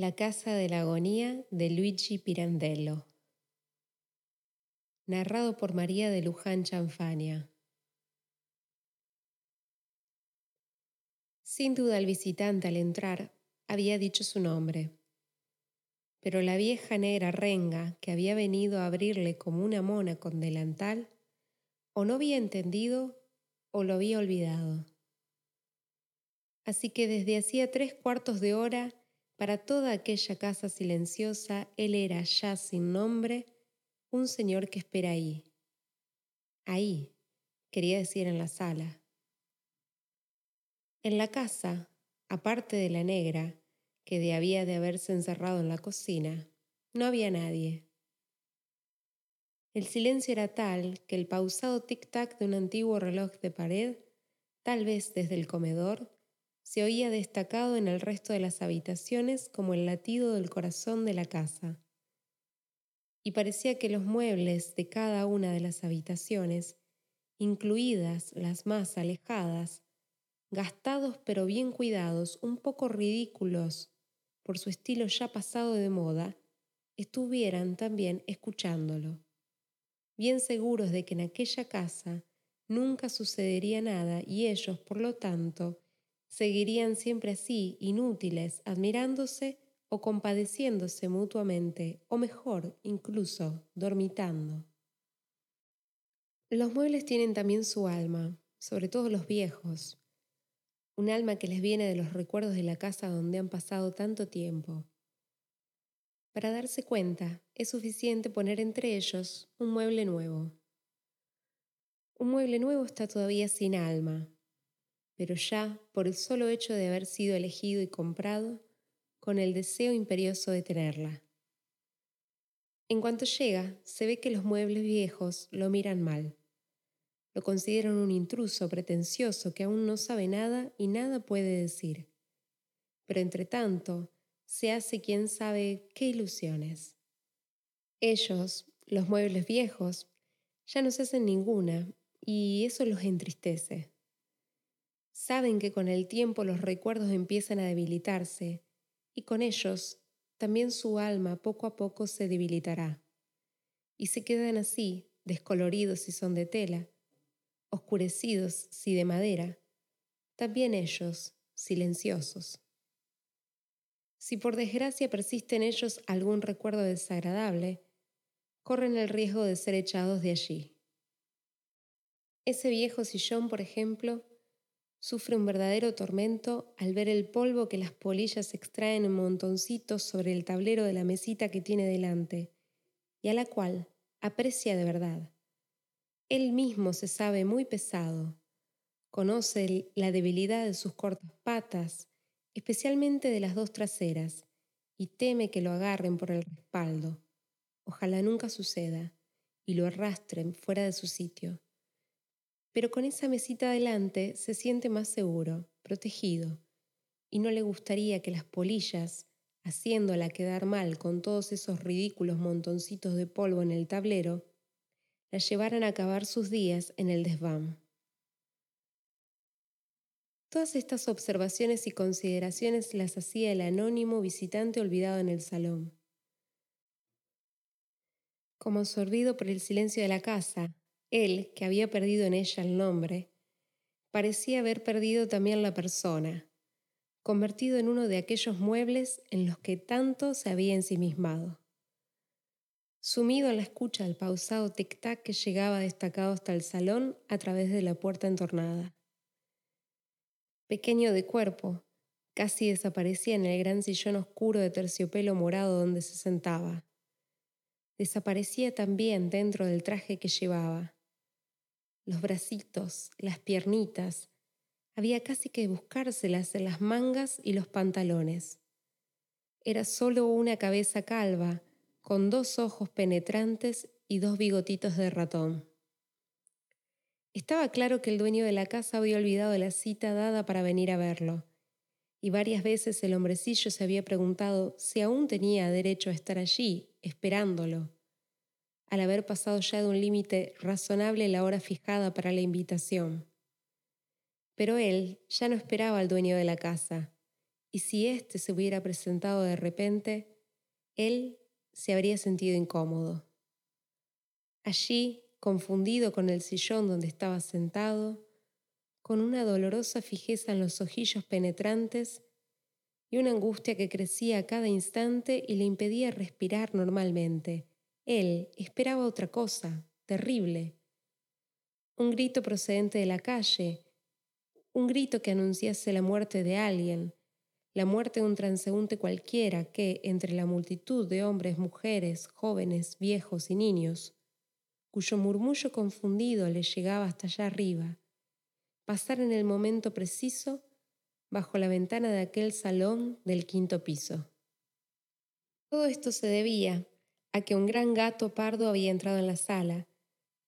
La casa de la agonía de Luigi Pirandello. Narrado por María de Luján Chanfania. Sin duda el visitante al entrar había dicho su nombre, pero la vieja negra renga que había venido a abrirle como una mona con delantal, o no había entendido o lo había olvidado. Así que desde hacía tres cuartos de hora para toda aquella casa silenciosa, él era ya sin nombre un señor que espera ahí. Ahí, quería decir en la sala. En la casa, aparte de la negra, que de había de haberse encerrado en la cocina, no había nadie. El silencio era tal que el pausado tic-tac de un antiguo reloj de pared, tal vez desde el comedor, se oía destacado en el resto de las habitaciones como el latido del corazón de la casa. Y parecía que los muebles de cada una de las habitaciones, incluidas las más alejadas, gastados pero bien cuidados, un poco ridículos por su estilo ya pasado de moda, estuvieran también escuchándolo, bien seguros de que en aquella casa nunca sucedería nada y ellos, por lo tanto, seguirían siempre así, inútiles, admirándose o compadeciéndose mutuamente, o mejor, incluso, dormitando. Los muebles tienen también su alma, sobre todo los viejos, un alma que les viene de los recuerdos de la casa donde han pasado tanto tiempo. Para darse cuenta, es suficiente poner entre ellos un mueble nuevo. Un mueble nuevo está todavía sin alma, pero ya por el solo hecho de haber sido elegido y comprado, con el deseo imperioso de tenerla. En cuanto llega, se ve que los muebles viejos lo miran mal. Lo consideran un intruso pretencioso que aún no sabe nada y nada puede decir. Pero entre tanto, se hace quien sabe qué ilusiones. Ellos, los muebles viejos, ya no se hacen ninguna y eso los entristece. Saben que con el tiempo los recuerdos empiezan a debilitarse y con ellos también su alma poco a poco se debilitará. Y se quedan así, descoloridos si son de tela, oscurecidos si de madera, también ellos, silenciosos. Si por desgracia persiste en ellos algún recuerdo desagradable, corren el riesgo de ser echados de allí. Ese viejo sillón, por ejemplo, Sufre un verdadero tormento al ver el polvo que las polillas extraen en montoncitos sobre el tablero de la mesita que tiene delante, y a la cual aprecia de verdad. Él mismo se sabe muy pesado, conoce la debilidad de sus cortas patas, especialmente de las dos traseras, y teme que lo agarren por el respaldo. Ojalá nunca suceda, y lo arrastren fuera de su sitio pero con esa mesita delante se siente más seguro, protegido, y no le gustaría que las polillas, haciéndola quedar mal con todos esos ridículos montoncitos de polvo en el tablero, la llevaran a acabar sus días en el desván. Todas estas observaciones y consideraciones las hacía el anónimo visitante olvidado en el salón. Como absorbido por el silencio de la casa, él, que había perdido en ella el nombre, parecía haber perdido también la persona, convertido en uno de aquellos muebles en los que tanto se había ensimismado. Sumido en la escucha del pausado tic-tac que llegaba destacado hasta el salón a través de la puerta entornada. Pequeño de cuerpo, casi desaparecía en el gran sillón oscuro de terciopelo morado donde se sentaba. Desaparecía también dentro del traje que llevaba los bracitos, las piernitas. Había casi que buscárselas en las mangas y los pantalones. Era solo una cabeza calva, con dos ojos penetrantes y dos bigotitos de ratón. Estaba claro que el dueño de la casa había olvidado la cita dada para venir a verlo, y varias veces el hombrecillo se había preguntado si aún tenía derecho a estar allí, esperándolo al haber pasado ya de un límite razonable la hora fijada para la invitación. Pero él ya no esperaba al dueño de la casa, y si éste se hubiera presentado de repente, él se habría sentido incómodo. Allí, confundido con el sillón donde estaba sentado, con una dolorosa fijeza en los ojillos penetrantes y una angustia que crecía a cada instante y le impedía respirar normalmente. Él esperaba otra cosa, terrible. Un grito procedente de la calle, un grito que anunciase la muerte de alguien, la muerte de un transeúnte cualquiera que, entre la multitud de hombres, mujeres, jóvenes, viejos y niños, cuyo murmullo confundido le llegaba hasta allá arriba, pasar en el momento preciso bajo la ventana de aquel salón del quinto piso. Todo esto se debía a que un gran gato pardo había entrado en la sala,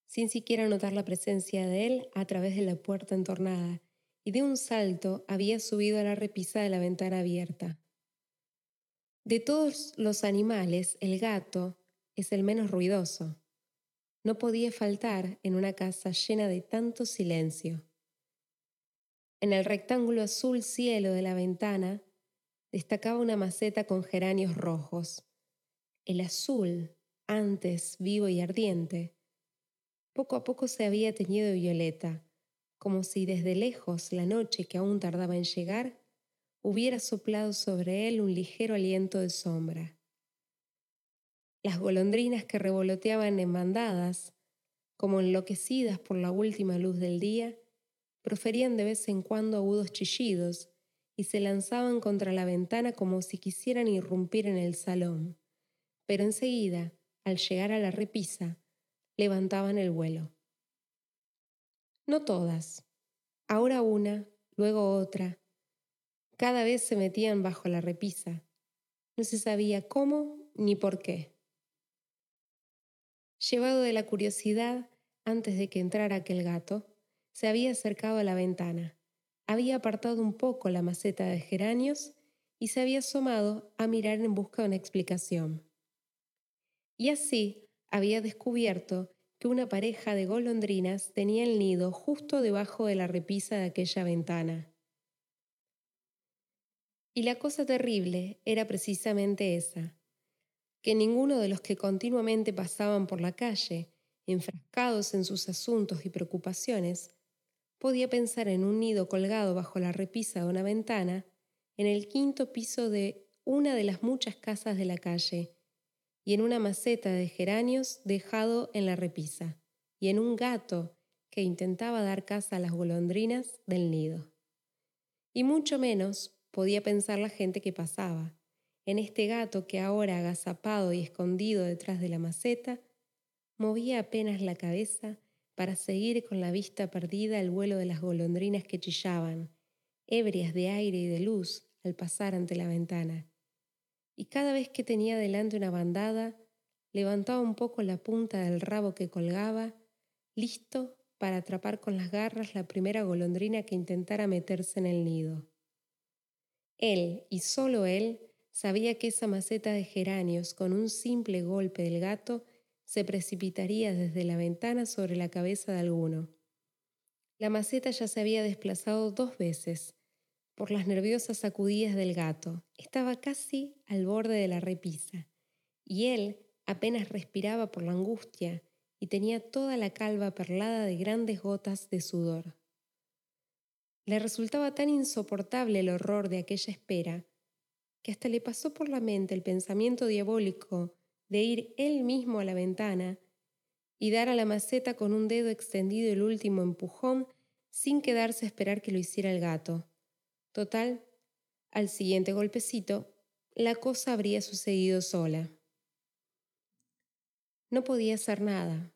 sin siquiera notar la presencia de él a través de la puerta entornada, y de un salto había subido a la repisa de la ventana abierta. De todos los animales, el gato es el menos ruidoso. No podía faltar en una casa llena de tanto silencio. En el rectángulo azul cielo de la ventana destacaba una maceta con geranios rojos. El azul, antes vivo y ardiente, poco a poco se había teñido de violeta, como si desde lejos la noche que aún tardaba en llegar hubiera soplado sobre él un ligero aliento de sombra. Las golondrinas que revoloteaban en bandadas, como enloquecidas por la última luz del día, proferían de vez en cuando agudos chillidos y se lanzaban contra la ventana como si quisieran irrumpir en el salón. Pero enseguida, al llegar a la repisa, levantaban el vuelo. No todas. Ahora una, luego otra. Cada vez se metían bajo la repisa. No se sabía cómo ni por qué. Llevado de la curiosidad, antes de que entrara aquel gato, se había acercado a la ventana, había apartado un poco la maceta de geranios y se había asomado a mirar en busca de una explicación. Y así había descubierto que una pareja de golondrinas tenía el nido justo debajo de la repisa de aquella ventana. Y la cosa terrible era precisamente esa, que ninguno de los que continuamente pasaban por la calle, enfrascados en sus asuntos y preocupaciones, podía pensar en un nido colgado bajo la repisa de una ventana en el quinto piso de una de las muchas casas de la calle, y en una maceta de geranios dejado en la repisa, y en un gato que intentaba dar caza a las golondrinas del nido. Y mucho menos podía pensar la gente que pasaba, en este gato que ahora agazapado y escondido detrás de la maceta, movía apenas la cabeza para seguir con la vista perdida el vuelo de las golondrinas que chillaban, ebrias de aire y de luz al pasar ante la ventana. Y cada vez que tenía delante una bandada, levantaba un poco la punta del rabo que colgaba, listo para atrapar con las garras la primera golondrina que intentara meterse en el nido. Él, y solo él, sabía que esa maceta de geranios, con un simple golpe del gato, se precipitaría desde la ventana sobre la cabeza de alguno. La maceta ya se había desplazado dos veces por las nerviosas sacudidas del gato. Estaba casi al borde de la repisa, y él apenas respiraba por la angustia y tenía toda la calva perlada de grandes gotas de sudor. Le resultaba tan insoportable el horror de aquella espera que hasta le pasó por la mente el pensamiento diabólico de ir él mismo a la ventana y dar a la maceta con un dedo extendido el último empujón sin quedarse a esperar que lo hiciera el gato. Total, al siguiente golpecito, la cosa habría sucedido sola. No podía hacer nada.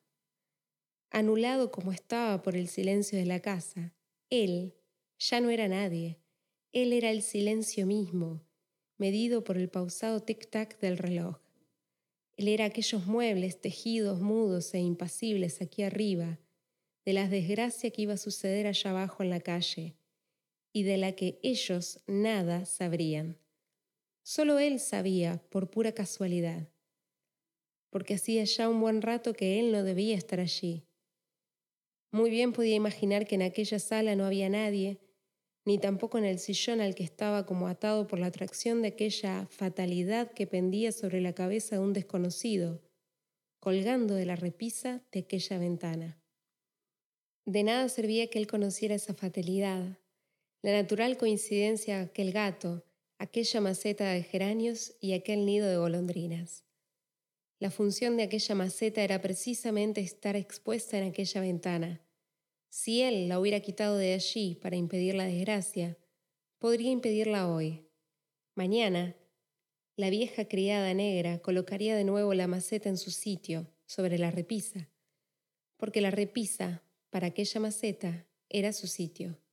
Anulado como estaba por el silencio de la casa, él ya no era nadie. Él era el silencio mismo, medido por el pausado tic-tac del reloj. Él era aquellos muebles tejidos, mudos e impasibles aquí arriba, de la desgracia que iba a suceder allá abajo en la calle, y de la que ellos nada sabrían. Solo él sabía, por pura casualidad, porque hacía ya un buen rato que él no debía estar allí. Muy bien podía imaginar que en aquella sala no había nadie, ni tampoco en el sillón al que estaba como atado por la atracción de aquella fatalidad que pendía sobre la cabeza de un desconocido, colgando de la repisa de aquella ventana. De nada servía que él conociera esa fatalidad, la natural coincidencia de aquel gato, aquella maceta de geranios y aquel nido de golondrinas. La función de aquella maceta era precisamente estar expuesta en aquella ventana. Si él la hubiera quitado de allí para impedir la desgracia, podría impedirla hoy. Mañana, la vieja criada negra colocaría de nuevo la maceta en su sitio, sobre la repisa, porque la repisa, para aquella maceta, era su sitio.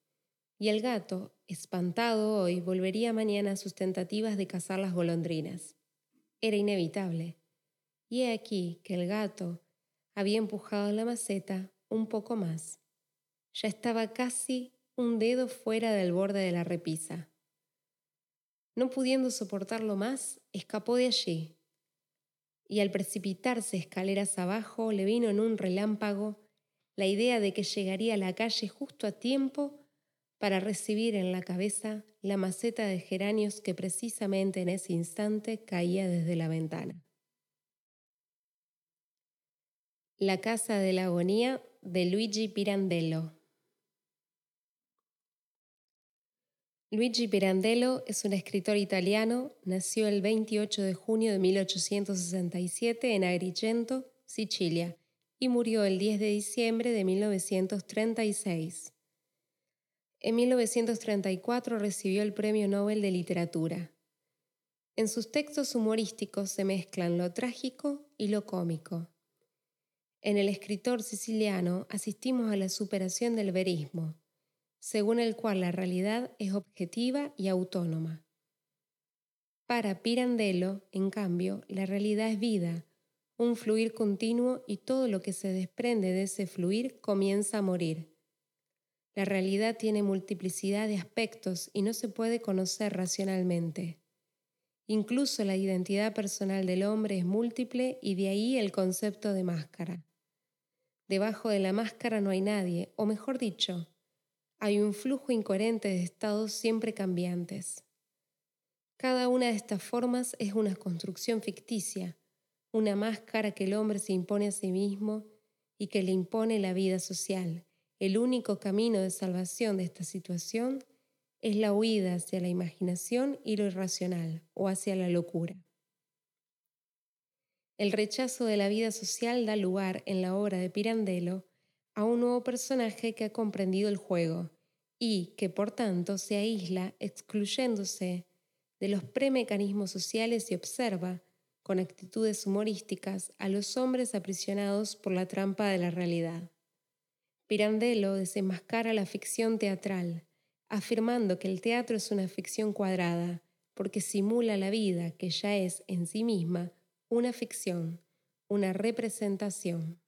Y el gato, espantado hoy, volvería mañana a sus tentativas de cazar las golondrinas. Era inevitable. Y he aquí que el gato había empujado la maceta un poco más. Ya estaba casi un dedo fuera del borde de la repisa. No pudiendo soportarlo más, escapó de allí, y al precipitarse escaleras abajo le vino en un relámpago la idea de que llegaría a la calle justo a tiempo para recibir en la cabeza la maceta de geranios que precisamente en ese instante caía desde la ventana. La casa de la agonía de Luigi Pirandello. Luigi Pirandello es un escritor italiano, nació el 28 de junio de 1867 en Agrigento, Sicilia, y murió el 10 de diciembre de 1936. En 1934 recibió el Premio Nobel de Literatura. En sus textos humorísticos se mezclan lo trágico y lo cómico. En el escritor siciliano asistimos a la superación del verismo, según el cual la realidad es objetiva y autónoma. Para Pirandello, en cambio, la realidad es vida, un fluir continuo y todo lo que se desprende de ese fluir comienza a morir. La realidad tiene multiplicidad de aspectos y no se puede conocer racionalmente. Incluso la identidad personal del hombre es múltiple y de ahí el concepto de máscara. Debajo de la máscara no hay nadie, o mejor dicho, hay un flujo incoherente de estados siempre cambiantes. Cada una de estas formas es una construcción ficticia, una máscara que el hombre se impone a sí mismo y que le impone la vida social. El único camino de salvación de esta situación es la huida hacia la imaginación y lo irracional o hacia la locura. El rechazo de la vida social da lugar en la obra de Pirandello a un nuevo personaje que ha comprendido el juego y que por tanto se aísla excluyéndose de los premecanismos sociales y observa, con actitudes humorísticas, a los hombres aprisionados por la trampa de la realidad. Pirandello desenmascara la ficción teatral, afirmando que el teatro es una ficción cuadrada, porque simula la vida que ya es en sí misma una ficción, una representación.